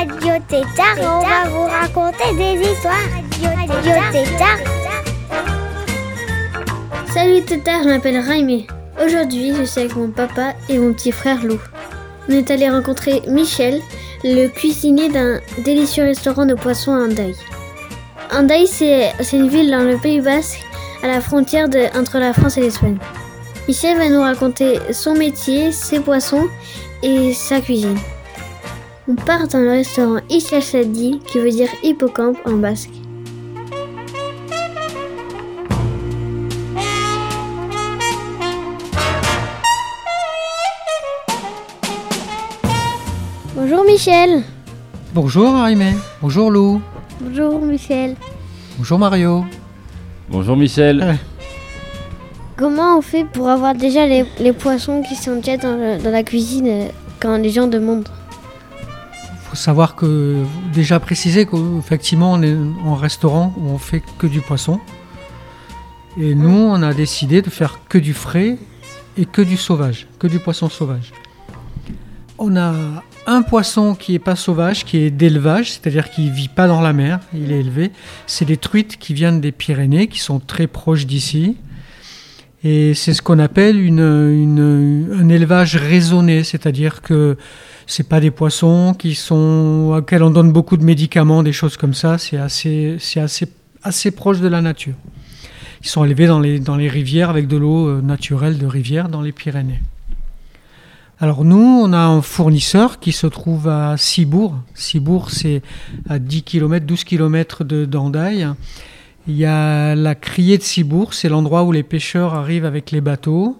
Radio Tétard on va vous raconter des histoires. Radio. Salut Tétard, je m'appelle Raimé. Aujourd'hui, je suis avec mon papa et mon petit frère Lou. On est allé rencontrer Michel, le cuisinier d'un délicieux restaurant de poissons à Andaï. Andaï, c'est une ville dans le Pays Basque, à la frontière entre la France et l'Espagne. Michel va nous raconter son métier, ses poissons et sa cuisine. On part dans le restaurant Isla Sadi, qui veut dire hippocampe en basque. Bonjour Michel. Bonjour Arimé, bonjour Lou, Bonjour Michel. bonjour Mario. Bonjour Michel. Ouais. Comment on fait pour avoir déjà les, les poissons qui sont déjà dans, le- dans la cuisine euh, quand les gens demandent? Faut savoir que, déjà préciser qu'effectivement on est en restaurant où on fait que du poisson. Et nous on a décidé de faire que du frais et que du sauvage, que du poisson sauvage. On a un poisson qui est pas sauvage, qui est d'élevage, c'est-à-dire qui vit pas dans la mer, il est élevé. C'est des truites qui viennent des Pyrénées, qui sont très proches d'ici. Et c'est ce qu'on appelle une, une- un élevage raisonné, c'est-à-dire que c'est pas des poissons qui sont auxquels on donne beaucoup de médicaments, des choses comme ça. C'est assez, proche de la nature. Ils sont élevés dans les, rivières avec de l'eau euh, naturelle de rivière dans les Pyrénées. Alors nous, on a un fournisseur qui se trouve à Cibourg. Cibourg, c'est à 10 km, 12 km de d'Andaï. Il y a la criée de Cibourg, c'est l'endroit où les pêcheurs arrivent avec les bateaux,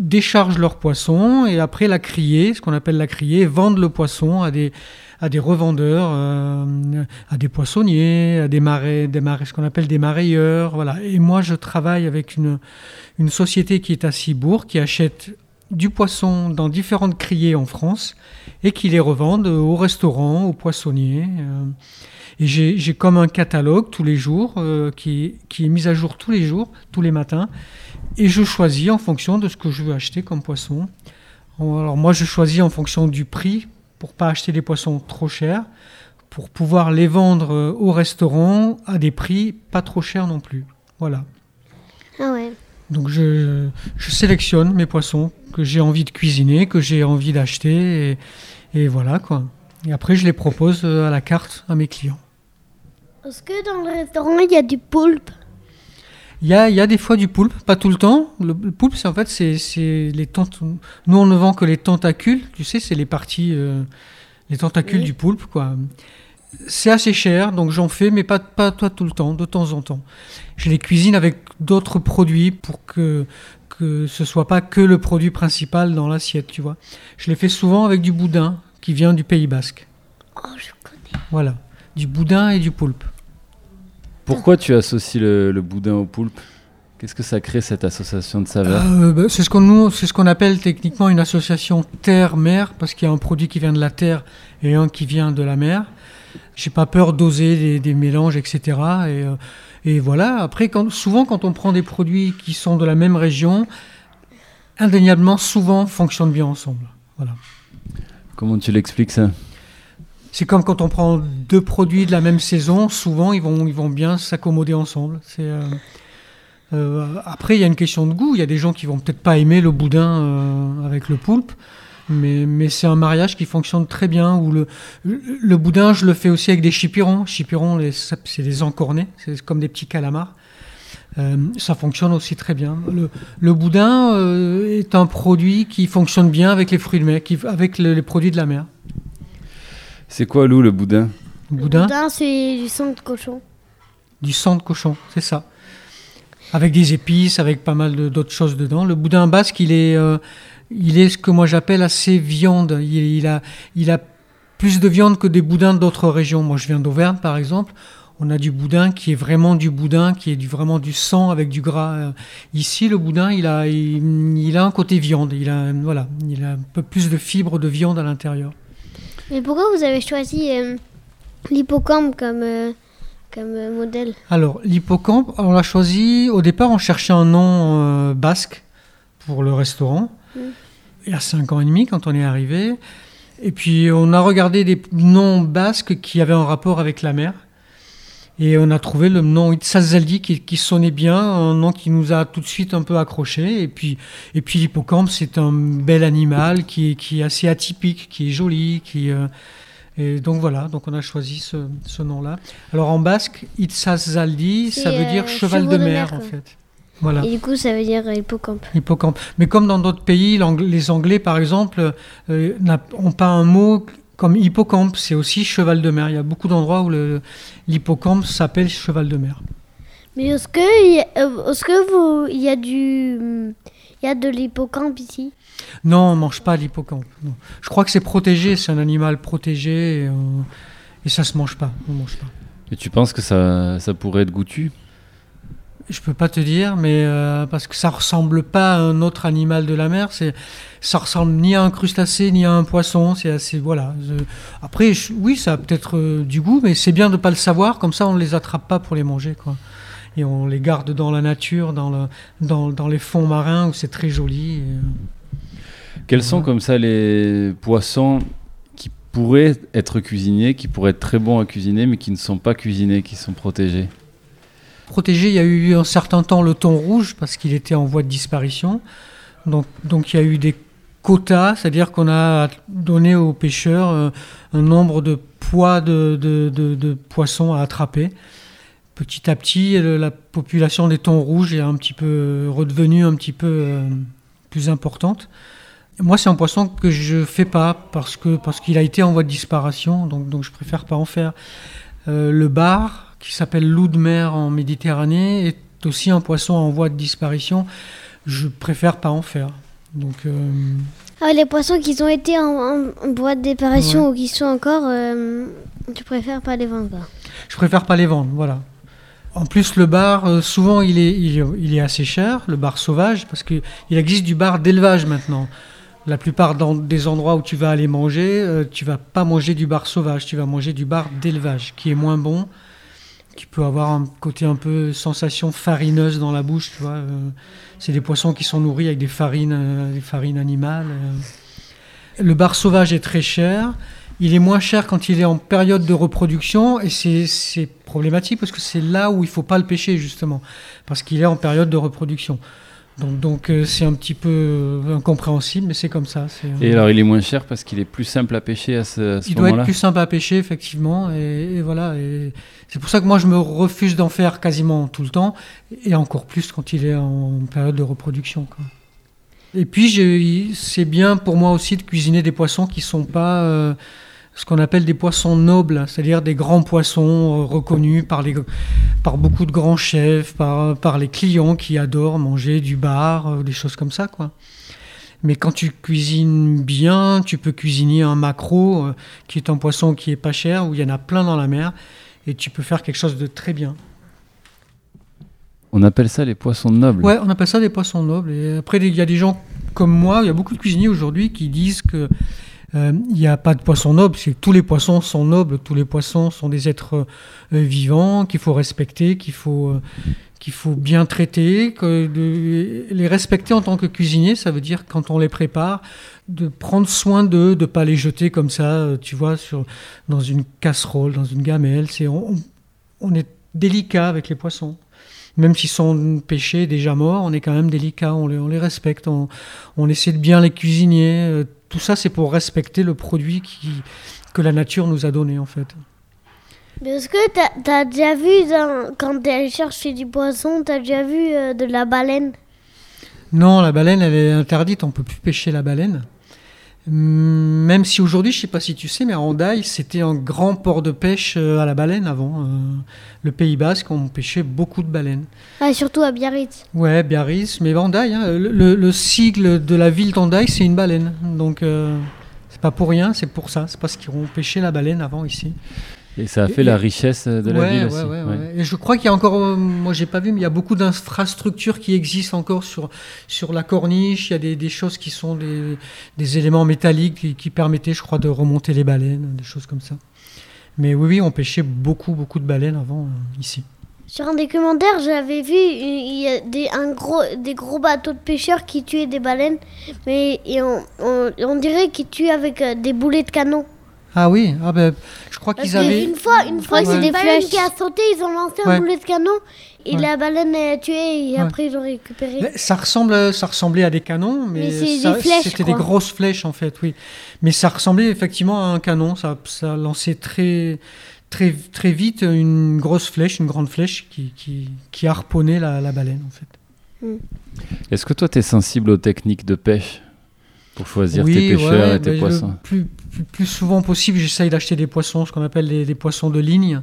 déchargent leurs poissons et après la criée, ce qu'on appelle la criée, vendent le poisson à des, à des revendeurs, euh, à des poissonniers, à des marais, des marais, ce qu'on appelle des marailleurs. Voilà. Et moi, je travaille avec une, une société qui est à Cibourg, qui achète du poisson dans différentes criées en France et qui les revendent aux restaurants, aux poissonniers. euh. Et j'ai j'ai comme un catalogue tous les jours euh, qui, qui est mis à jour tous les jours, tous les matins. Et je choisis en fonction de ce que je veux acheter comme poisson. Alors moi, je choisis en fonction du prix pour pas acheter des poissons trop chers, pour pouvoir les vendre euh, au restaurant à des prix pas trop chers non plus. Voilà. Ah ouais. Donc je, je sélectionne mes poissons que j'ai envie de cuisiner, que j'ai envie d'acheter, et, et voilà quoi. Et après, je les propose euh, à la carte à mes clients. Est-ce que dans le restaurant il y a du poulpe Il y a, y a des fois du poulpe, pas tout le temps. Le, le poulpe, c'est en fait, c'est les tent- Nous, on ne vend que les tentacules, tu sais, c'est les parties, euh, les tentacules Oui. du poulpe, quoi. C'est assez cher, donc j'en fais, mais pas, pas toi tout le temps, de temps en temps. Je les cuisine avec d'autres produits pour que que ce soit pas que le produit principal dans l'assiette, tu vois. Je les fais souvent avec du boudin qui vient du Pays Basque. Oh, je connais. Voilà, du boudin et du poulpe. Pourquoi tu associes le, le boudin au poulpe Qu'est-ce que ça crée cette association de saveurs Euh, bah, c'est ce qu'on ce qu'on appelle techniquement une association terre-mer, parce qu'il y a un produit qui vient de la terre et un qui vient de la mer. J'ai pas peur d'oser des, des mélanges, etc. Et, euh, et voilà. Après, quand, souvent, quand on prend des produits qui sont de la même région, indéniablement, souvent fonctionnent bien ensemble. Voilà. Comment tu l'expliques ça? C'est comme quand on prend deux produits de la même saison, souvent ils vont, ils vont bien s'accommoder ensemble. Euh, euh, après, il y a une question de goût. Il y a des gens qui vont peut-être pas aimer le boudin euh, avec le poulpe, mais, mais c'est un mariage qui fonctionne très bien. Le, le boudin, je le fais aussi avec des chipirons. Chipirons, c'est des encornés, c'est comme des petits calamars. Ça fonctionne aussi très bien. Le, le boudin est un produit qui fonctionne bien avec les fruits de mer, avec le- les produits de la mer. C'est quoi, Lou, le boudin Le boudin, Boudin, c'est du sang de cochon. du sang de cochon, c'est ça. Avec des épices, avec pas mal de- d'autres choses dedans. Le boudin basque, il est, euh, il est ce que moi j'appelle assez viande. Il, il a, il a plus de viande que des boudins d'autres régions. Moi, je viens d'Auvergne, par exemple. On a du boudin qui est vraiment du boudin, qui est du, vraiment du sang avec du gras. Euh, Ici, le boudin, il a, il, il a un côté viande. Il a, voilà, il a un peu plus de fibres de viande à l'intérieur. Mais pourquoi vous avez choisi euh, l'hippocampe comme, euh, comme euh, modèle? Alors, l'hippocampe, on l'a choisi. Au départ, on cherchait un nom basque pour le restaurant. Mm. Il y a cinq ans et demi, quand on est arrivé. Et puis, on a regardé des noms basques qui avaient un rapport avec la mer. Et on a trouvé le nom Itzazaldi qui, qui sonnait bien, un nom qui nous a tout de suite un peu accroché. Et puis, et puis l'hippocampe, c'est un bel animal qui est, qui est assez atypique, qui est joli, qui, euh, et donc voilà, donc on a choisi ce, ce nom-là. Alors en basque, Itzazaldi, ça veut dire euh, cheval de de mer, mer, en fait. Voilà. Et du coup, ça veut dire euh, hippocampe. Hippocampe. Mais comme dans d'autres pays, les Anglais, par exemple, n'ont pas un mot comme hippocampe, c'est aussi cheval de mer. Il y a beaucoup d'endroits où le- l'hippocampe s'appelle cheval de mer. Mais est-ce que, il y a- euh, est-ce que vous, il y a du, il y a de l'hippocampe ici? Non, on ne mange pas l'hippocampe. Je crois que c'est protégé, c'est un animal protégé et, euh, et ça se mange pas. On mange pas. Et tu penses que ça, ça pourrait être goûtu? Je peux pas te dire, mais euh, parce que ça ressemble pas à un autre animal de la mer. C'est, ça ressemble ni à un crustacé ni à un poisson. C'est assez, voilà. Je- après, je- oui, ça a peut-être euh, du goût, mais c'est bien de pas le savoir. Comme ça, on les attrape pas pour les manger, quoi. Et on les garde dans la nature, dans, le, dans, dans les fonds marins où c'est très joli. et, euh, Quels sont comme ça les poissons qui pourraient être cuisinés, qui pourraient être très bons à cuisiner, mais qui ne sont pas cuisinés, qui sont protégés? Protégé. Il y a eu un certain temps le thon rouge parce qu'il était en voie de disparition. Donc, donc il y a eu des quotas, c'est-à-dire qu'on a donné aux pêcheurs euh, un nombre de poids de, de- de- de poissons à attraper. Petit à petit, la population des thons rouges est un petit peu redevenue un petit peu euh, plus importante. Moi, c'est un poisson que je fais pas parce que parce qu'il a été en voie de disparition, donc donc je préfère pas en faire. Euh, le bar, qui s'appelle loup de mer en Méditerranée, est aussi un poisson en voie de disparition. Je préfère pas en faire. Donc, euh, Ah, les poissons qui ont été en, en, en boîte d'éparation ou qui sont encore, euh, tu préfères pas les vendre quoi. je préfère pas les vendre. Voilà. En plus, le bar, euh, souvent, il est, il, il est assez cher, le bar sauvage, parce qu'il existe du bar d'élevage maintenant. La plupart des endroits où tu vas aller manger, euh, tu vas pas manger du bar sauvage, tu vas manger du bar d'élevage, qui est moins bon, qui peut avoir un côté un peu sensation farineuse dans la bouche, euh, c'est des poissons qui sont nourris avec des farines, euh, des farines animales. euh. Le bar sauvage est très cher. Il est moins cher quand il est en période de reproduction et c'est problématique parce que c'est là où il faut pas le pêcher justement parce qu'il est en période de reproduction. Donc euh, c'est un petit peu euh, incompréhensible mais c'est comme ça. euh, Et alors, il est moins cher parce qu'il est plus simple à pêcher à ce, à ce il doit être moment-là plus simple à pêcher effectivement et, et voilà et c'est pour ça que moi je me refuse d'en faire quasiment tout le temps et encore plus quand il est en période de reproduction. quoi. Et puis c'est bien pour moi aussi de cuisiner des poissons qui sont pas euh, ce qu'on appelle des poissons nobles, c'est-à-dire des grands poissons euh, reconnus par, les, par beaucoup de grands chefs, par, par les clients qui adorent manger du bar, euh, des choses comme ça. quoi. Mais quand tu cuisines bien, tu peux cuisiner un maquereau, euh, qui est un poisson qui est pas cher, où il y en a plein dans la mer, et tu peux faire quelque chose de très bien. On appelle ça les poissons nobles. Ouais, on appelle ça des poissons nobles. Et après, il y a des gens comme moi, il y a beaucoup de cuisiniers aujourd'hui qui disent que euh, il n'y a pas de poissons nobles, c'est tous les poissons sont nobles, tous les poissons sont des êtres euh, vivants qu'il faut respecter, qu'il faut, euh, qu'il faut bien traiter. Les respecter en tant que cuisinier, ça veut dire quand on les prépare, de prendre soin d'eux, de pas les jeter comme ça, euh, tu vois, dans une casserole, dans une gamelle. C'est, on, est délicat avec les poissons. Même s'ils sont pêchés, déjà morts, on est quand même délicat, on les, respecte, on essaie de bien les cuisiner. Tout ça, c'est pour respecter le produit qui, que la nature nous a donné, en fait. Est-ce que t'as as déjà vu, dans- quand t'es allé chercher du poisson, t'as déjà vu euh, de la baleine? Non, la baleine, elle est interdite, on peut plus pêcher la baleine. Même si aujourd'hui, je sais pas si tu sais, mais Hendaye, c'était un grand port de pêche euh, à la baleine avant. euh, le Pays Basque, on pêchait beaucoup de baleines. Ah, surtout à Biarritz. Ouais, Biarritz, mais Hendaye, hein, le sigle de la ville d'Hendaye, c'est une baleine. Donc, euh, c'est pas pour rien, c'est pour ça. C'est parce qu'ils ont pêché la baleine avant ici. Et ça a fait Et- la richesse de la Ouais, ville ouais, aussi. ouais, ouais. ouais. Et je crois qu'il y a encore, euh, moi j'ai pas vu, mais il y a beaucoup d'infrastructures qui existent encore sur, sur la corniche. Il y a des, des choses qui sont des, des éléments métalliques qui, qui permettaient, je crois, de remonter les baleines, des choses comme ça. Mais oui, oui, on pêchait beaucoup, beaucoup de baleines avant euh, ici. Sur un documentaire, j'avais vu il y a des, un gros, des gros bateaux de pêcheurs qui tuaient des baleines, mais et on, on, on dirait qu'ils tuaient avec euh, des boulets de canon. Ah oui, ah ben, je crois qu'ils avaient. Une fois, une fois, c'est des baleines flèches. qui a sauté, ils ont lancé Ouais. un boulet de canon et Ouais. la baleine est tuée et Ouais. après ils ont récupéré. Mais Ça, ressemble, ça ressemblait à des canons, mais, c'était des grosses flèches en fait, oui. Mais ça ressemblait effectivement à un canon, ça, ça lançait très, très, très vite une grosse flèche, une grande flèche qui, qui, qui harponnait la, la baleine en fait. Est-ce que toi, tu es sensible aux techniques de pêche pour choisir oui, tes pêcheurs ouais, et tes ben, le poissons? plus, plus, souvent possible, j'essaye d'acheter des poissons, ce qu'on appelle des, poissons de ligne.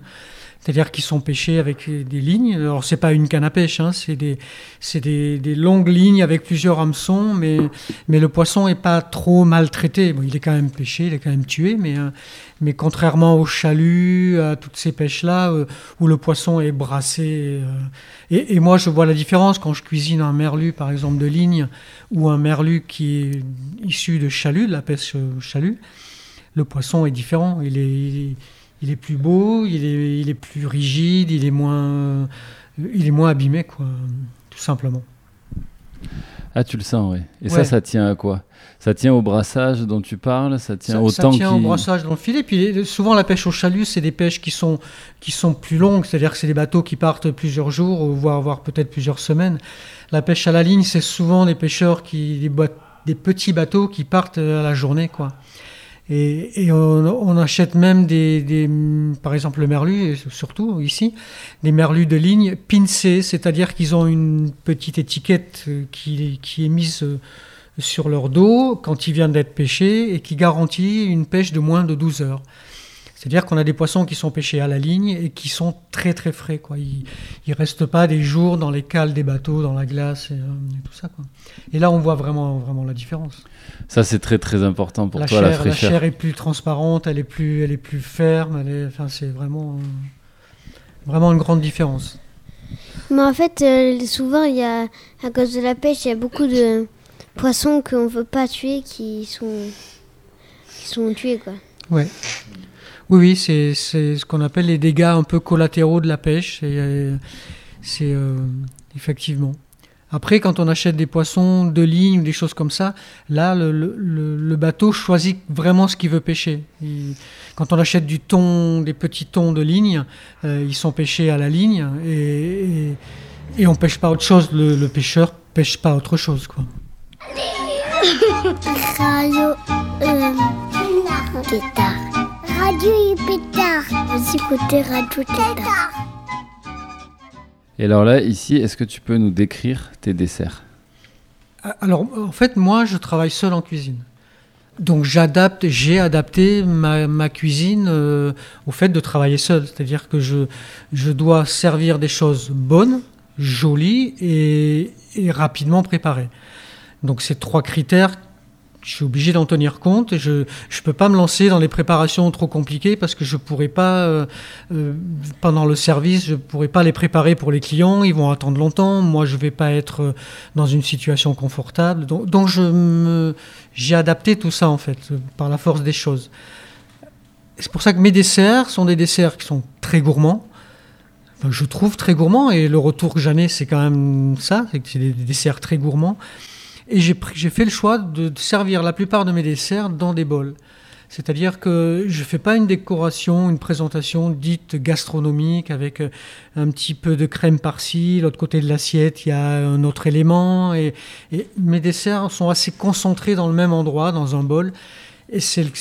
C'est-à-dire qui sont pêchés avec des lignes. Alors, c'est pas une canne à pêche, hein, c'est des, des, longues lignes avec plusieurs hameçons, mais, mais le poisson est pas trop maltraité. Bon, il est quand même pêché, il est quand même tué, mais, euh, mais contrairement au chalut, à toutes ces pêches-là, euh, où le poisson est brassé. euh, et, et moi, je vois la différence quand je cuisine un merlu, par exemple, de ligne, ou un merlu qui est issu de chalut, de la pêche chalut. Le poisson est différent. Il est, il est, il est plus beau, il est, il est plus rigide, il est moins, il est moins abîmé, quoi, tout simplement. Ah, tu le sens, oui. Et ça, Ouais. ça tient à quoi? Ça tient au brassage dont tu parles? Ça tient ça, au ça temps tient au brassage dans le filet. Puis souvent la pêche au chalut, c'est des pêches qui sont, qui sont plus longues, c'est-à-dire que c'est des bateaux qui partent plusieurs jours, ou voire, voire peut-être plusieurs semaines. La pêche à la ligne, c'est souvent des pêcheurs qui, des, des petits bateaux qui partent à la journée, quoi. Et, on, achète même des, par exemple le merlu, surtout ici, des merlus de ligne pincés, c'est-à-dire qu'ils ont une petite étiquette euh, qui, qui est mise euh, sur leur dos quand ils viennent d'être pêchés et qui garantit une pêche de moins de 12 heures. C'est-à-dire qu'on a des poissons qui sont pêchés à la ligne et qui sont très très frais. Quoi. Ils ne restent pas des jours dans les cales des bateaux, dans la glace et, euh, et tout ça. Quoi. Et là, on voit vraiment, vraiment la différence. Ça, c'est très très important pour la, toi, chair, la la fraîcheur. chair est plus transparente, elle est plus, elle est plus ferme. Elle est, enfin, c'est vraiment, euh, vraiment une grande différence. Mais en fait, euh, souvent, il y a, à cause de la pêche, il y a beaucoup de poissons qu'on ne veut pas tuer qui sont, qui sont tués. Quoi. Ouais. Oui, oui, c'est c'est ce qu'on appelle les dégâts un peu collatéraux de la pêche. et, euh, C'est euh, effectivement. Après, quand on achète des poissons de ligne ou des choses comme ça, là, le, le- bateau choisit vraiment ce qu'il veut pêcher. Quand on achète du thon, des petits thons de ligne, euh, ils sont pêchés à la ligne et, et, et on pêche pas autre chose. Le, le pêcheur pêche pas autre chose, quoi. Radio euh. Radio Pétard. Vous écoutez Radio. Et alors là, ici, est-ce que tu peux nous décrire tes desserts? Alors, en fait, moi, je travaille seul en cuisine. Donc, j'adapte, j'ai adapté ma, ma cuisine euh, au fait de travailler seul. C'est-à-dire que je, je dois servir des choses bonnes, jolies et, et rapidement préparées. Donc, ces trois critères, je suis obligé d'en tenir compte. Et je ne peux pas me lancer dans les préparations trop compliquées parce que je ne pourrais pas, euh, euh, pendant le service, je ne pourrais pas les préparer pour les clients. Ils vont attendre longtemps. Moi, je ne vais pas être euh, dans une situation confortable. Donc, donc je j'ai adapté tout ça, en fait, par la force des choses. C'est pour ça que mes desserts sont des desserts qui sont très gourmands. Je trouve très gourmands et le retour que j'en ai, c'est quand même ça, c'est c'est des desserts très gourmands. Et j'ai fait le choix de, servir la plupart de mes desserts dans des bols. C'est-à-dire que je ne fais pas une décoration, une présentation dite gastronomique avec euh, un petit peu de crème par-ci, l'autre côté de l'assiette, il y a un autre élément. Et, et mes desserts sont assez concentrés dans le même endroit, dans un bol. Et c'est-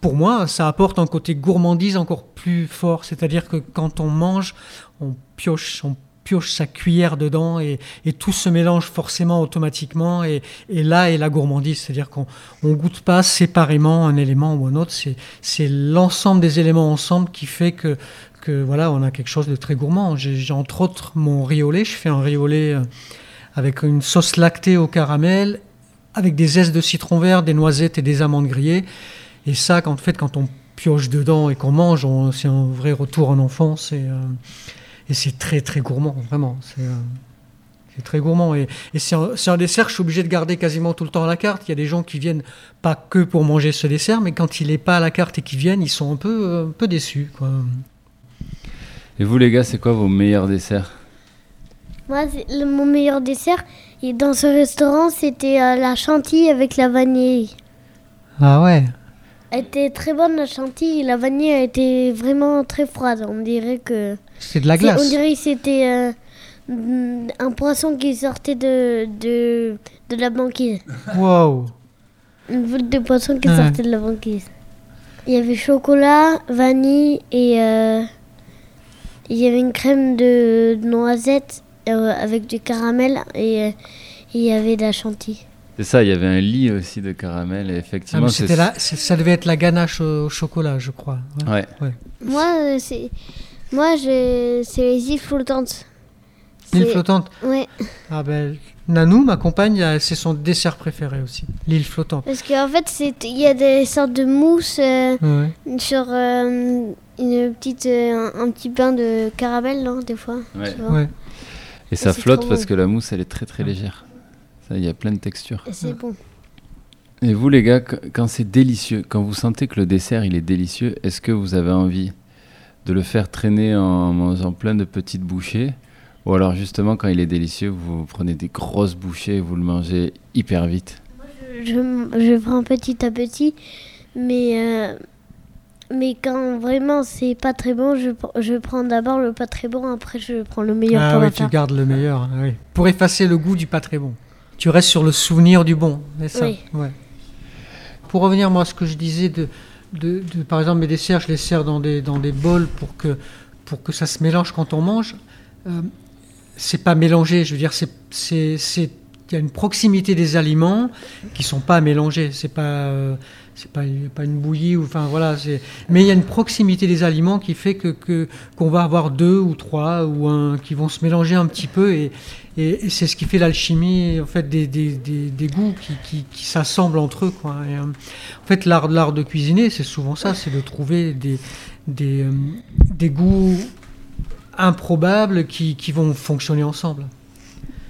pour moi, ça apporte un côté gourmandise encore plus fort. C'est-à-dire que quand on mange, on pioche, on pioche sa cuillère dedans et, tout se mélange forcément automatiquement. Et, là est la gourmandise. C'est-à-dire qu'on on goûte pas séparément un élément ou un autre. C'est, l'ensemble des éléments ensemble qui fait que, que voilà, on a quelque chose de très gourmand. J'ai, entre autres mon lait. Je fais un lait euh, avec une sauce lactée au caramel avec des zestes de citron vert, des noisettes et des amandes grillées. Et ça, en fait, quand on pioche dedans et qu'on mange, c'est un vrai retour en enfance. Euh, et c'est très, très gourmand, vraiment. C'est euh, c'est très gourmand. Et, et c'est un, c'est un dessert que je suis obligé de garder quasiment tout le temps à la carte. Il y a des gens qui viennent pas que pour manger ce dessert, mais quand il n'est pas à la carte et qu'ils viennent, ils sont un peu, euh, un peu déçus. Quoi. Et vous, les gars, c'est quoi vos meilleurs desserts? Moi, le- mon meilleur dessert, et dans ce restaurant, c'était euh, la chantilly avec la vanille. Ah ouais? Était très bonne la chantilly, la vanille elle était vraiment très froide. On dirait que C'est de la c'est- on glace. dirait que c'était euh, mm, un poisson qui sortait de de, de la banquise. Wow Une boule de poisson qui Ouais. sortait de la banquise. Il y avait chocolat, vanille et euh, il y avait une crème de noisettes euh, avec du caramel et il y avait de la chantilly. C'est ça, il y avait un lit aussi de caramel. Et Ah, effectivement, c'était c'est- ça devait être la ganache au chocolat, je crois. Ouais. Ouais. Moi, euh, c'est moi je c'est les îles flottantes. L'île flottante. Ouais, Ah ben, Nanou, ma compagne, euh, c'est son dessert préféré aussi. L'île flottante. parce qu'en fait il y a des sortes de mousse euh, Ouais. sur euh, une petite euh, un, un petit pain de caramel non des fois. Ouais. Et ça flotte parce bon. que la mousse, elle est très très légère. Ça, il y a plein de textures. Et c'est bon. Et vous, les gars, qu- quand c'est délicieux, quand vous sentez que le dessert il est délicieux, est-ce que vous avez envie de le faire traîner en mangeant plein de petites bouchées? Ou alors, justement, quand il est délicieux, vous prenez des grosses bouchées et vous le mangez hyper vite? Je, je prends petit à petit, mais, euh, mais quand vraiment c'est pas très bon, je, je prends d'abord le pas très bon, après je prends le meilleur Ah pour oui, tu gardes le meilleur. oui. Pour effacer le goût du pas très bon. Tu restes sur le souvenir du bon, c'est ça Oui. Ouais. Pour revenir, moi, à ce que je disais, de, de, de- par exemple, mes desserts, je les sers dans des, dans des bols pour que, pour que ça se mélange quand on mange. Euh, c'est pas mélangé, je veux dire, c'est, c'est, c'est- il y a une proximité des aliments qui sont pas mélangés. C'est pas, euh, c'est pas, pas une bouillie ou, enfin voilà. Mais il y a une proximité des aliments qui fait que, qu'on va avoir deux ou trois ou un qui vont se mélanger un petit peu et, et, c'est ce qui fait l'alchimie en fait des, des, des, des goûts qui, qui, s'assemblent entre eux quoi. Euh, en fait l'art l'art de cuisiner c'est souvent ça, c'est de trouver des des, euh, des goûts improbables qui, qui vont fonctionner ensemble.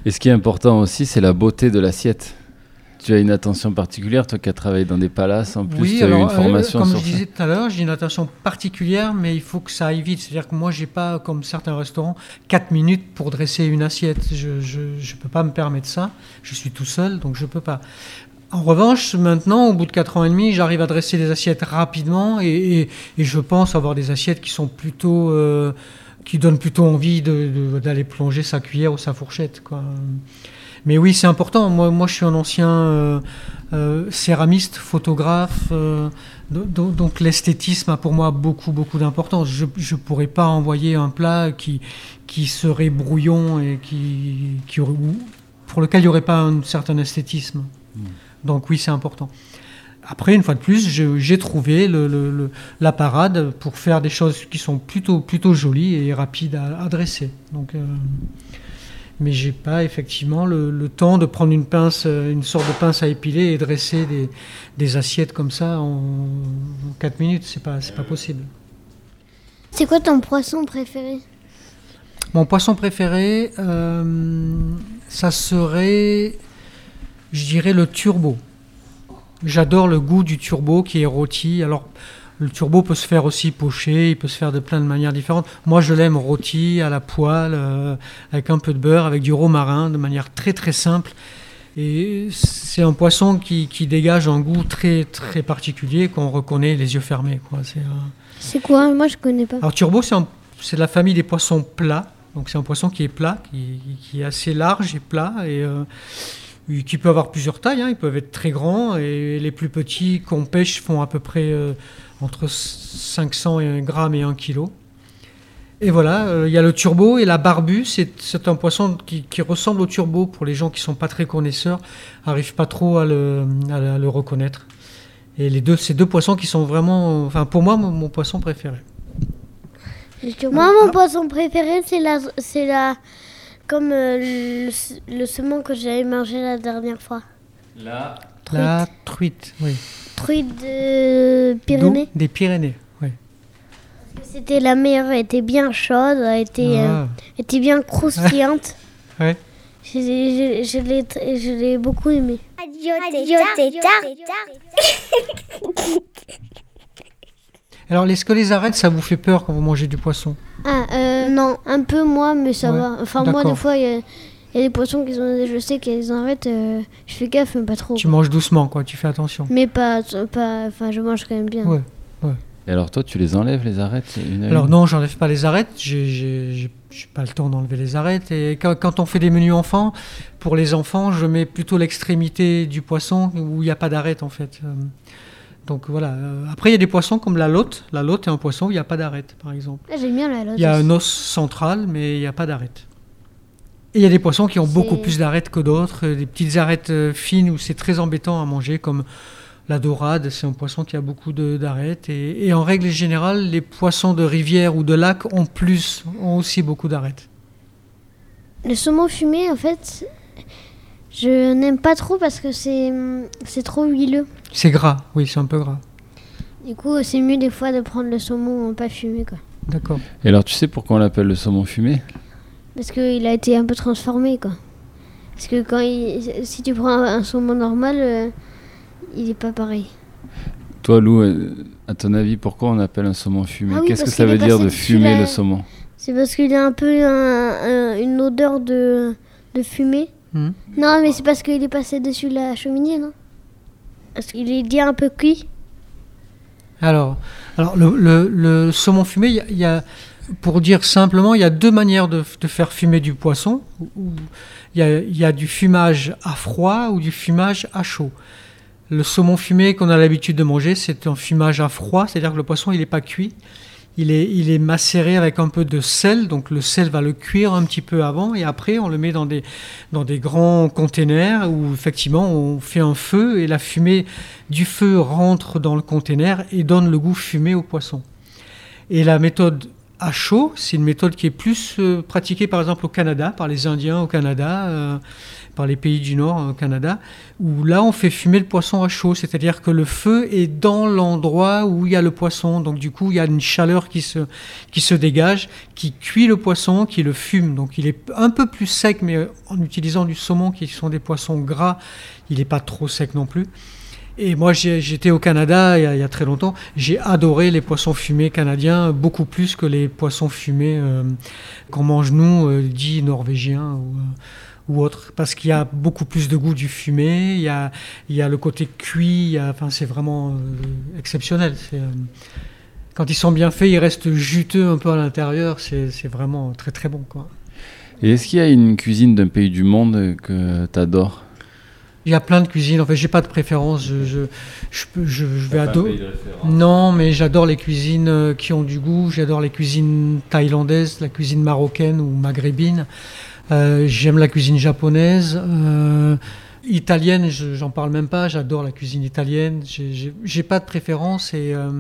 Et ce qui est important aussi, c'est la beauté de l'assiette. Tu as une attention particulière, toi qui as travaillé dans des palaces, en plus tu as eu une euh, formation comme sur je disais tout à l'heure, j'ai une attention particulière, mais il faut que ça aille vite. C'est-à-dire que moi, j'ai pas, comme certains restaurants, 4 minutes pour dresser une assiette. Je ne peux pas me permettre ça. Je suis tout seul, donc je peux pas. En revanche, maintenant, au bout de 4 ans et demi, j'arrive à dresser des assiettes rapidement et, et- et je pense avoir des assiettes qui sont plutôt. euh, qui donnent plutôt envie d'aller plonger sa cuillère ou sa fourchette. Quoi. Mais oui, c'est important. Moi, moi, je suis un ancien euh, euh, céramiste, photographe. euh, do- do- donc l'esthétisme a pour moi beaucoup, beaucoup d'importance. Je ne pourrais pas envoyer un plat qui, qui serait brouillon et qui, qui aurait- pour lequel il n'y aurait pas un certain esthétisme. Donc oui, c'est important. Après, une fois de plus, j'ai trouvé le- le- le- la parade pour faire des choses qui sont plutôt, plutôt jolies et rapides à, à dresser. Donc, euh, mais j'ai pas effectivement le, le temps de prendre une pince, euh, une sorte de pince à épiler et dresser des, des assiettes comme ça en 4 minutes. C'est pas, c'est pas possible. C'est quoi ton poisson préféré? Mon poisson préféré, euh, ça serait, je dirais, le turbo. J'adore le goût du turbo qui est rôti. Alors, le turbo peut se faire aussi poché, il peut se faire de plein de manières différentes. Moi, je l'aime rôti, à la poêle, euh, avec un peu de beurre, avec du romarin, de manière très très simple. Et c'est un poisson qui, qui dégage un goût très très particulier qu'on reconnaît les yeux fermés. Quoi. C'est, euh, quoi? Moi je connais pas. alors turbo, c'est c'est de la famille des poissons plats. Donc c'est un poisson qui est plat, qui, qui est assez large et plat, et euh, qui peut avoir plusieurs tailles. hein. Ils peuvent être très grands, et les plus petits qu'on pêche font à peu près euh, entre 500 et- grammes et 1 kg. Et voilà, euh, il y a le turbo et la barbu, c'est un poisson qui, ressemble au turbo pour les gens qui sont pas très connaisseurs, n'arrivent pas trop à le, reconnaître. Et les deux, ces deux poissons qui sont vraiment, enfin pour moi, mon- mon poisson préféré. Moi mon poisson préféré c'est la c'est la comme euh, le, le saumon que j'avais mangé la dernière fois. La truite, oui. truite de Pyrénées. Des Pyrénées, oui. C'était la meilleure, elle était bien chaude, elle était, euh, Ah, était bien croustillante. ouais. Je, je- je l'ai tr- je l'ai beaucoup aimée. Radio Tétard. Alors, est-ce que les arêtes, ça vous fait peur quand vous mangez du poisson? Ah, euh, non, un peu moins, mais ça Ouais, va. Enfin, moi, des fois, il y, a- il y a des poissons qui sont. Je sais qu'il y a des arêtes, euh, je fais gaffe, mais pas trop. Tu manges doucement, quoi, tu fais attention. Mais pas. pas Enfin, je mange quand même bien. Ouais. Et alors toi, tu les enlèves, les arêtes une Alors une non, j'enlève pas les arêtes, j'ai- j'ai j'ai- j'ai pas le temps d'enlever les arêtes. Et quand, quand on fait des menus enfants, pour les enfants, je mets plutôt l'extrémité du poisson où il n'y a pas d'arête en fait. Euh, Donc voilà. Euh, Après, il y a des poissons comme la lotte. La lotte est un poisson où il n'y a pas d'arête, par exemple. Ah, J'aime bien la lotte. Il y a aussi. un os central, mais il n'y a pas d'arête. Et il y a des poissons qui ont beaucoup plus d'arêtes que d'autres, euh, des petites arêtes euh, fines où c'est très embêtant à manger, comme la dorade, c'est un poisson qui a beaucoup d'arêtes. Et, et en règle générale, les poissons de rivière ou de lac ont plus, ont aussi beaucoup d'arêtes. Le saumon fumé, en fait, je n'aime pas trop parce que c'est c'est trop huileux. C'est gras, oui, c'est un peu gras. Du coup, c'est mieux des fois de prendre le saumon pas fumé, quoi. D'accord. Et alors tu sais pourquoi on l'appelle le saumon fumé? Parce qu'il a été un peu transformé, quoi. Parce que quand il, si tu prends un, un saumon normal, euh, il est pas pareil. Toi, Lou, euh, à ton avis, pourquoi on appelle un saumon fumé? Ah oui, Qu'est-ce que ça veut dire de fumer la- le saumon? C'est parce qu'il a un peu un- un- une odeur de, de fumée. Mhm. Non, mais c'est parce qu'il est passé dessus la cheminée, non? Parce qu'il est déjà un peu cuit. Alors, alors le, le- le saumon fumé, il y a- il y, a, pour dire simplement, il y a deux manières de, de faire fumer du poisson. Il y, y a du fumage à froid ou du fumage à chaud. Le saumon fumé qu'on a l'habitude de manger, c'est un fumage à froid, c'est-à-dire que le poisson, il n'est pas cuit. Il est, macéré avec un peu de sel, donc le sel va le cuire un petit peu avant, et après on le met dans des, dans des grands containers où effectivement on fait un feu et la fumée du feu rentre dans le container et donne le goût fumé au poisson. Et la méthode à chaud, c'est une méthode qui est plus euh, pratiquée par exemple au Canada, par les Indiens au Canada, euh, par les pays du Nord au Canada, où là on fait fumer le poisson à chaud, c'est-à-dire que le feu est dans l'endroit où il y a le poisson, donc du coup il y a une chaleur qui se, qui se dégage, qui cuit le poisson, qui le fume, donc il est un peu plus sec, mais en utilisant du saumon qui sont des poissons gras, il n'est pas trop sec non plus. Et moi, j'étais au Canada il y, a, très longtemps. J'ai adoré les poissons fumés canadiens beaucoup plus que les poissons fumés euh, qu'on mange nous, euh, dits norvégiens ou, euh, ou autres, parce qu'il y a beaucoup plus de goût du fumé. Il y a, il y a le côté cuit. Enfin, c'est vraiment euh, exceptionnel. Quand ils sont bien faits, ils restent juteux un peu à l'intérieur. C'est vraiment très très bon. Et est-ce qu'il y a une cuisine d'un pays du monde que tu adores Il y a plein de cuisines. En fait, j'ai pas de préférence. Je, je, je, je, je vais adorer. Non, mais j'adore les cuisines euh, qui ont du goût. J'adore les cuisines thaïlandaises, la cuisine marocaine ou maghrébine. Euh, J'aime la cuisine japonaise. Euh, italienne, je- j'en parle même pas. J'adore la cuisine italienne. J'ai- pas de préférence et, euh,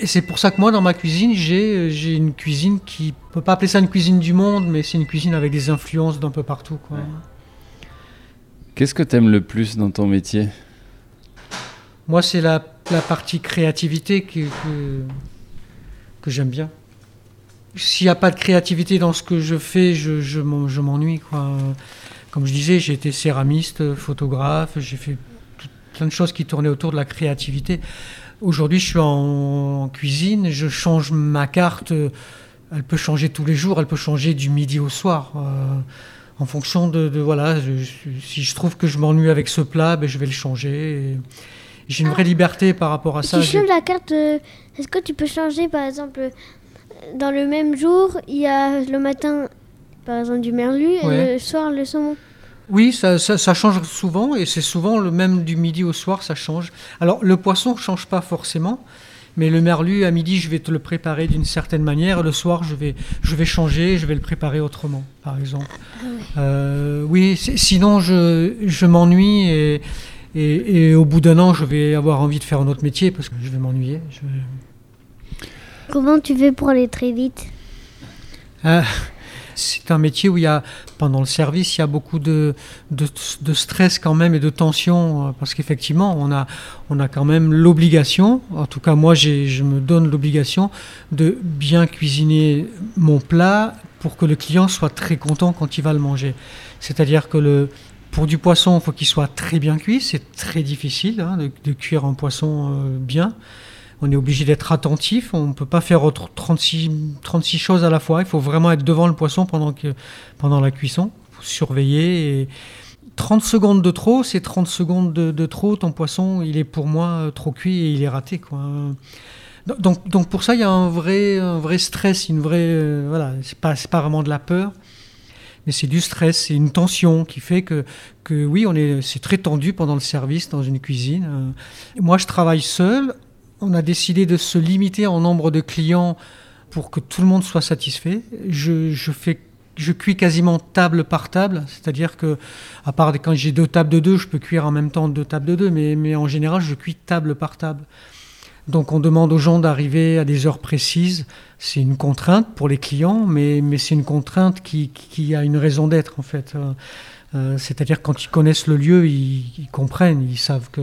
et c'est pour ça que moi, dans ma cuisine, j'ai j'ai une cuisine qui, on peut pas appeler ça une cuisine du monde, mais c'est une cuisine avec des influences d'un peu partout. Quoi. Qu'est-ce que tu aimes le plus dans ton métier? Moi, c'est la, partie créativité que, que, j'aime bien. S'il n'y a pas de créativité dans ce que je fais, je, je m'en- je m'ennuie. Comme je disais, j'ai été céramiste, photographe, j'ai fait plein de choses qui tournaient autour de la créativité. Aujourd'hui, je suis en, cuisine, je change ma carte. Elle peut changer tous les jours, elle peut changer du midi au soir. euh, en fonction de, de- voilà, je- si je trouve que je m'ennuie avec ce plat, ben, je vais le changer. J'ai une vraie liberté par rapport à ça. tu changes la carte. euh, Est-ce que tu peux changer, par exemple, dans le même jour, il y a le matin, par exemple, du merlu Ouais. et le soir, le saumon? Oui, ça, ça- ça change souvent et c'est souvent le même du midi au soir, ça change. Alors le poisson ne change pas forcément, mais le merlu à midi, je vais te le préparer d'une certaine manière. Le soir, je vais, je vais changer, je vais le préparer autrement, par exemple. Euh, oui, sinon je, je m'ennuie et, et, et au bout d'un an, je vais avoir envie de faire un autre métier parce que je vais m'ennuyer. Je Comment tu fais pour aller très vite? Ah, C'est un métier où il y a, pendant le service, il y a beaucoup de, de, stress quand même et de tension, euh, parce qu'effectivement, on a, on a quand même l'obligation, en tout cas moi je me donne l'obligation de bien cuisiner mon plat pour que le client soit très content quand il va le manger. C'est-à-dire que le, pour du poisson, il faut qu'il soit très bien cuit, c'est très difficile hein, de, cuire un poisson euh, bien on est obligé d'être attentif, on ne peut pas faire 36, 36 choses à la fois, il faut vraiment être devant le poisson pendant, que, pendant la cuisson, faut surveiller. Et 30 secondes de trop, c'est 30 secondes de, trop, ton poisson, il est pour moi euh, trop cuit et il est raté. Donc, donc pour ça, il y a un vrai, vrai stress, une vraie... Euh, voilà, pas, pas vraiment de la peur, mais c'est du stress, c'est une tension qui fait que, que oui, on est, c'est très tendu pendant le service dans une cuisine. Euh, moi, je travaille seul on a décidé de se limiter en nombre de clients pour que tout le monde soit satisfait. Je, fais je cuis quasiment table par table, c'est-à-dire que, à part quand j'ai deux tables de deux, je peux cuire en même temps deux tables de deux, mais, en général, je cuis table par table. Donc on demande aux gens d'arriver à des heures précises. C'est une contrainte pour les clients, mais, c'est une contrainte qui, qui, a une raison d'être en fait. Euh, c'est-à-dire quand ils connaissent le lieu, ils, comprennent, ils savent que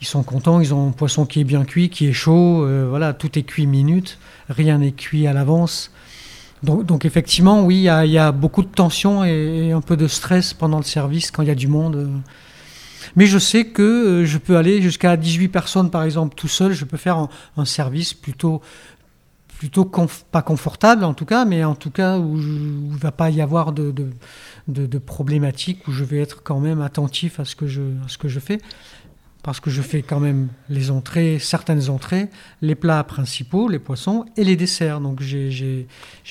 ils sont contents, ils ont un poisson qui est bien cuit, qui est chaud, euh, voilà, tout est cuit minute, rien n'est cuit à l'avance. Donc, effectivement, oui, il y, a beaucoup de tension et, un peu de stress pendant le service quand il y a du monde. Mais je sais que euh, je peux aller jusqu'à 18 personnes, par exemple, tout seul. Je peux faire un, service plutôt, plutôt pas confortable, en tout cas, mais en tout cas où il ne va pas y avoir de de, où je vais être quand même attentif à ce que je, ce que je fais parce que je fais quand même les entrées, certaines entrées, les plats principaux, les poissons et les desserts. Donc j'ai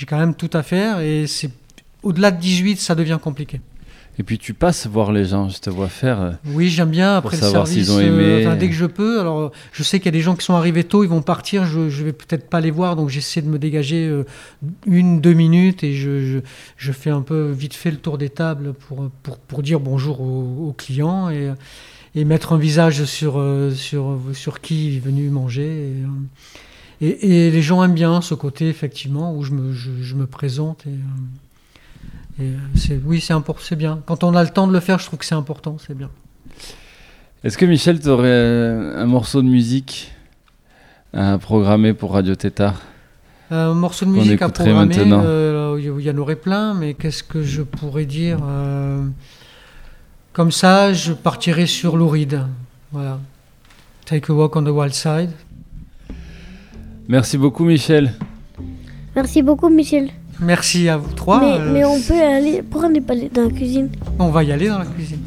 quand même tout à faire et c'est au-delà de 18, ça devient compliqué. Et puis tu passes voir les gens, je te vois faire. Euh, oui, j'aime bien après pour savoir s'ils ont aimé. Euh, dès que je peux. Alors, je sais qu'il y a des gens qui sont arrivés tôt, ils vont partir. Je, je vais peut-être pas les voir, donc j'essaie de me dégager euh, une, deux minutes et je, je, fais un peu vite fait le tour des tables pour, pour, pour dire bonjour aux, clients et, et, mettre un visage sur, sur, sur qui est venu manger. Et, et, les gens aiment bien ce côté effectivement où je me, je, me présente et. Euh, oui, c'est bien. Quand on a le temps de le faire, je trouve que c'est important, c'est bien. Est-ce que Michel, tu aurais un morceau de musique à programmer pour Radio Tétard Un morceau de musique à programmer, euh, il y en aurait plein, mais qu'est-ce que je pourrais dire euh, Comme ça, je partirais sur Louride. Voilà. Take a walk on the wild side. Merci beaucoup, Michel. Merci beaucoup, Michel. Merci à vous trois. Mais, euh, mais on peut aller. Pourquoi on n'est pas allé dans la cuisine? On va y aller dans la cuisine.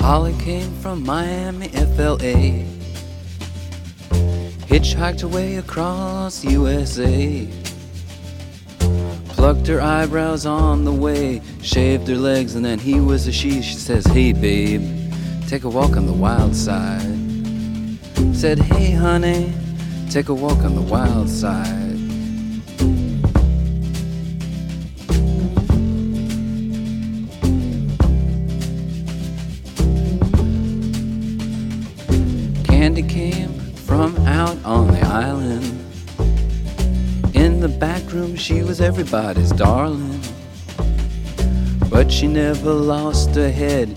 Holly came from Miami, FLA. Hitchhiked away across USA. Plucked her eyebrows on the way, shaved her legs, and then he was a she. She says, Hey, babe. Take a walk on the wild side. Said, hey honey, take a walk on the wild side. Candy came from out on the island. In the back room, she was everybody's darling. But she never lost her head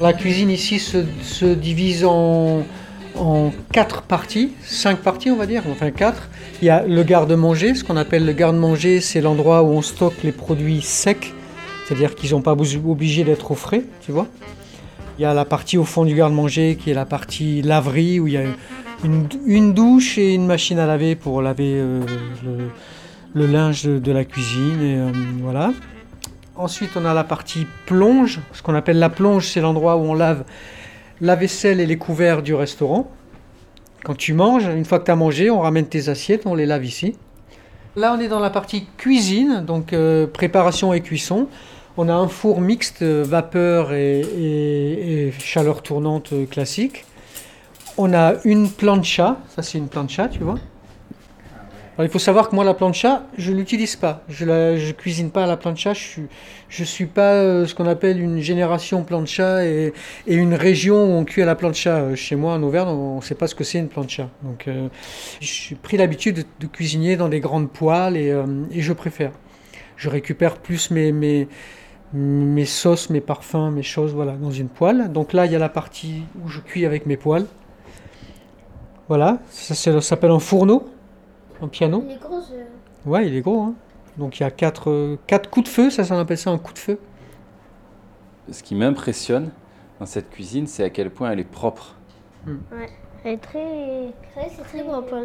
La cuisine ici se, divise en, en, quatre parties, cinq parties on va dire, enfin quatre. Il y a le garde-manger, ce qu'on appelle le garde-manger, c'est l'endroit où on stocke les produits secs, c'est-à-dire qu'ils n'ont pas obligé d'être au frais, tu vois. Il y a la partie au fond du garde-manger qui est la partie laverie, où il y a une, douche et une machine à laver pour laver euh, le, linge de, de la cuisine. Et, euh, voilà. Ensuite, on a la partie plonge. Ce qu'on appelle la plonge, c'est l'endroit où on lave la vaisselle et les couverts du restaurant. Quand tu manges, une fois que tu as mangé, on ramène tes assiettes, on les lave ici. Là, on est dans la partie cuisine, donc euh, préparation et cuisson. On a un four mixte vapeur et, chaleur tournante classique. On a une plancha, ça c'est une plancha, tu vois. Il faut savoir que moi, la plancha, je ne l'utilise pas. Je ne cuisine pas à la plancha. Je je suis pas euh, ce qu'on appelle une génération plancha et, et une région où on cuit à la plancha. Euh, Chez moi, en Auvergne, on ne sait pas ce que c'est une plancha. Donc, euh, j'ai pris l'habitude de, cuisiner dans des grandes poêles et, je préfère. Je récupère plus mes, mes sauces, mes parfums, mes choses voilà, dans une poêle. Donc là, il y a la partie où je cuis avec mes poêles. Voilà, ça, s'appelle un fourneau, un piano. Les grosses. Ouais, il est gros. Hein. Donc il y a quatre, euh, quatre coups de feu, ça, ça on appelle ça un coup de feu. Ce qui m'impressionne dans cette cuisine, c'est à quel point elle est propre. Elle est très. c'est très propre.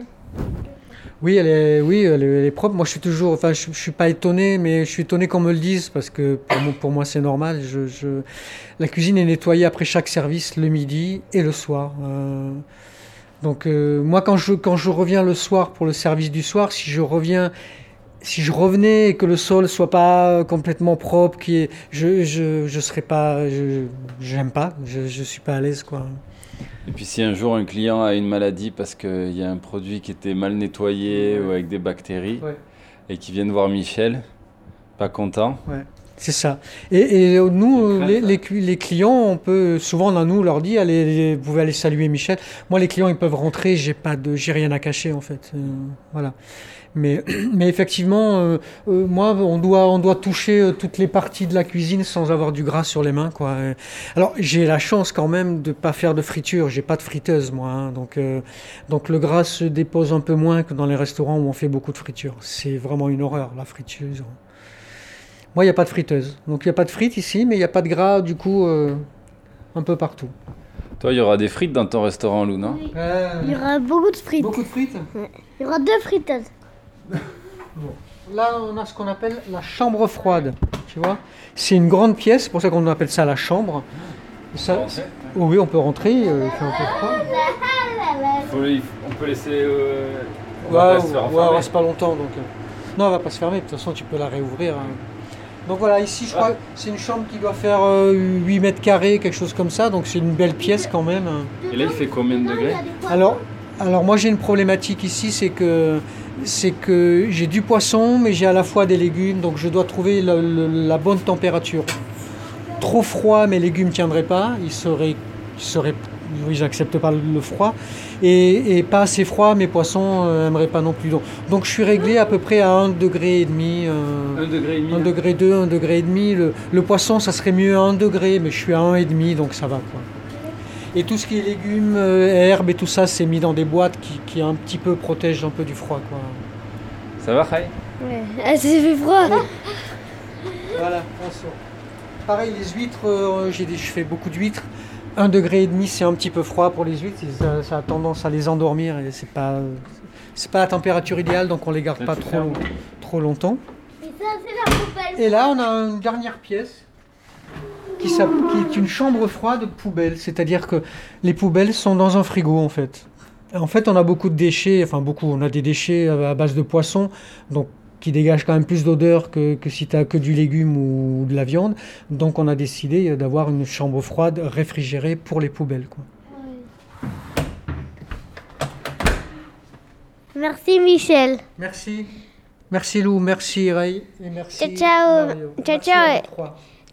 Oui, elle est, oui, elle est, propre. Moi, je suis toujours, enfin, je, suis pas étonné, mais je suis étonné qu'on me le dise parce que pour moi, c'est normal. Je- La cuisine est nettoyée après chaque service, le midi et le soir. Euh, Donc euh, moi, quand je, quand je reviens le soir pour le service du soir, si je reviens, si je revenais et que le sol soit pas complètement propre, qui est, je, je, je serais pas, je, j'aime pas, je, je suis pas à l'aise quoi. Et puis si un jour un client a une maladie parce qu'il y a un produit qui était mal nettoyé ou avec des bactéries Ouais. et qui viennent voir Michel, pas content, C'est ça. Et, et, euh, nous, euh, les, clients, on peut souvent, on nous leur dit, allez, vous pouvez aller saluer Michel. Moi, les clients, ils peuvent rentrer. J'ai pas de, j'ai rien à cacher en fait. Euh, voilà. Mais, mais effectivement, euh, euh, moi, on doit, on doit toucher euh, toutes les parties de la cuisine sans avoir du gras sur les mains, quoi. Alors, j'ai la chance quand même de pas faire de friture. J'ai pas de friteuse, moi. hein. donc, euh, donc le gras se dépose un peu moins que dans les restaurants où on fait beaucoup de friture. C'est vraiment une horreur, la friture. Moi, il n'y a pas de friteuse. Donc, il n'y a pas de frites ici, mais il n'y a pas de gras, du coup, euh, un peu partout. toi il y aura des frites dans ton restaurant Lou, non? Il y aura beaucoup de frites. Beaucoup de frites? Il y aura deux friteuses. Là, on a ce qu'on appelle la chambre froide. Tu vois C'est une grande pièce, c'est pour ça qu'on appelle ça la chambre. Ça- Oh oui, on peut rentrer, euh, il fait un peu froid. On peut laisser... euh, Ouais, ouais, on reste pas longtemps. Donc, euh. Non, elle va pas se fermer, de toute façon, tu peux la réouvrir. hein. Donc voilà, ici, je crois que c'est une chambre qui doit faire euh, 8 mètres carrés, quelque chose comme ça. Donc, c'est une belle pièce quand même. hein. Et là il fait combien de degrés? Alors, alors moi j'ai une problématique ici, c'est que c'est que j'ai du poisson, mais j'ai à la fois des légumes, donc je dois trouver la bonne température. Trop froid, mes légumes ne tiendraient pas, ils seraient, ils seraient, oui, j'accepte pas le froid, et, et pas assez froid, mes poissons n'aimeraient pas non plus. Donc, donc je suis réglé à peu près à 1 degré et demi. euh, Un degré et demi 1 degré 2, 1 degré et demi. Le, le poisson, ça serait mieux à 1 degré, mais je suis à 1 et demi, donc ça va quoi. Et tout ce qui est légumes, euh, herbes et tout ça, c'est mis dans des boîtes qui, qui un petit peu protègent un peu du froid. Quoi. Ça va, Khaï? Ouais. Ah, ça fait froid. Voilà, on sort. Pareil, les huîtres, euh, j'ai je fais beaucoup d'huîtres. Un degré et demi, c'est un petit peu froid pour les huîtres. Ça, ça a tendance à les endormir et c'est pas, c'est pas la température idéale, donc on les garde pas trop, trop longtemps. Et ça, c'est la poubelle. Et là, on a une dernière pièce qui, est une chambre froide poubelle. C'est-à-dire que les poubelles sont dans un frigo, en fait. En fait, on a beaucoup de déchets, enfin beaucoup, on a des déchets à base de poisson, donc qui dégagent quand même plus d'odeur que, que si tu as que du légume ou de la viande. Donc on a décidé d'avoir une chambre froide réfrigérée pour les poubelles. Quoi. Merci Michel. Merci. Merci Lou, merci Ray, et merci Ciao, ciao. Mario. Ciao, Merci ciao.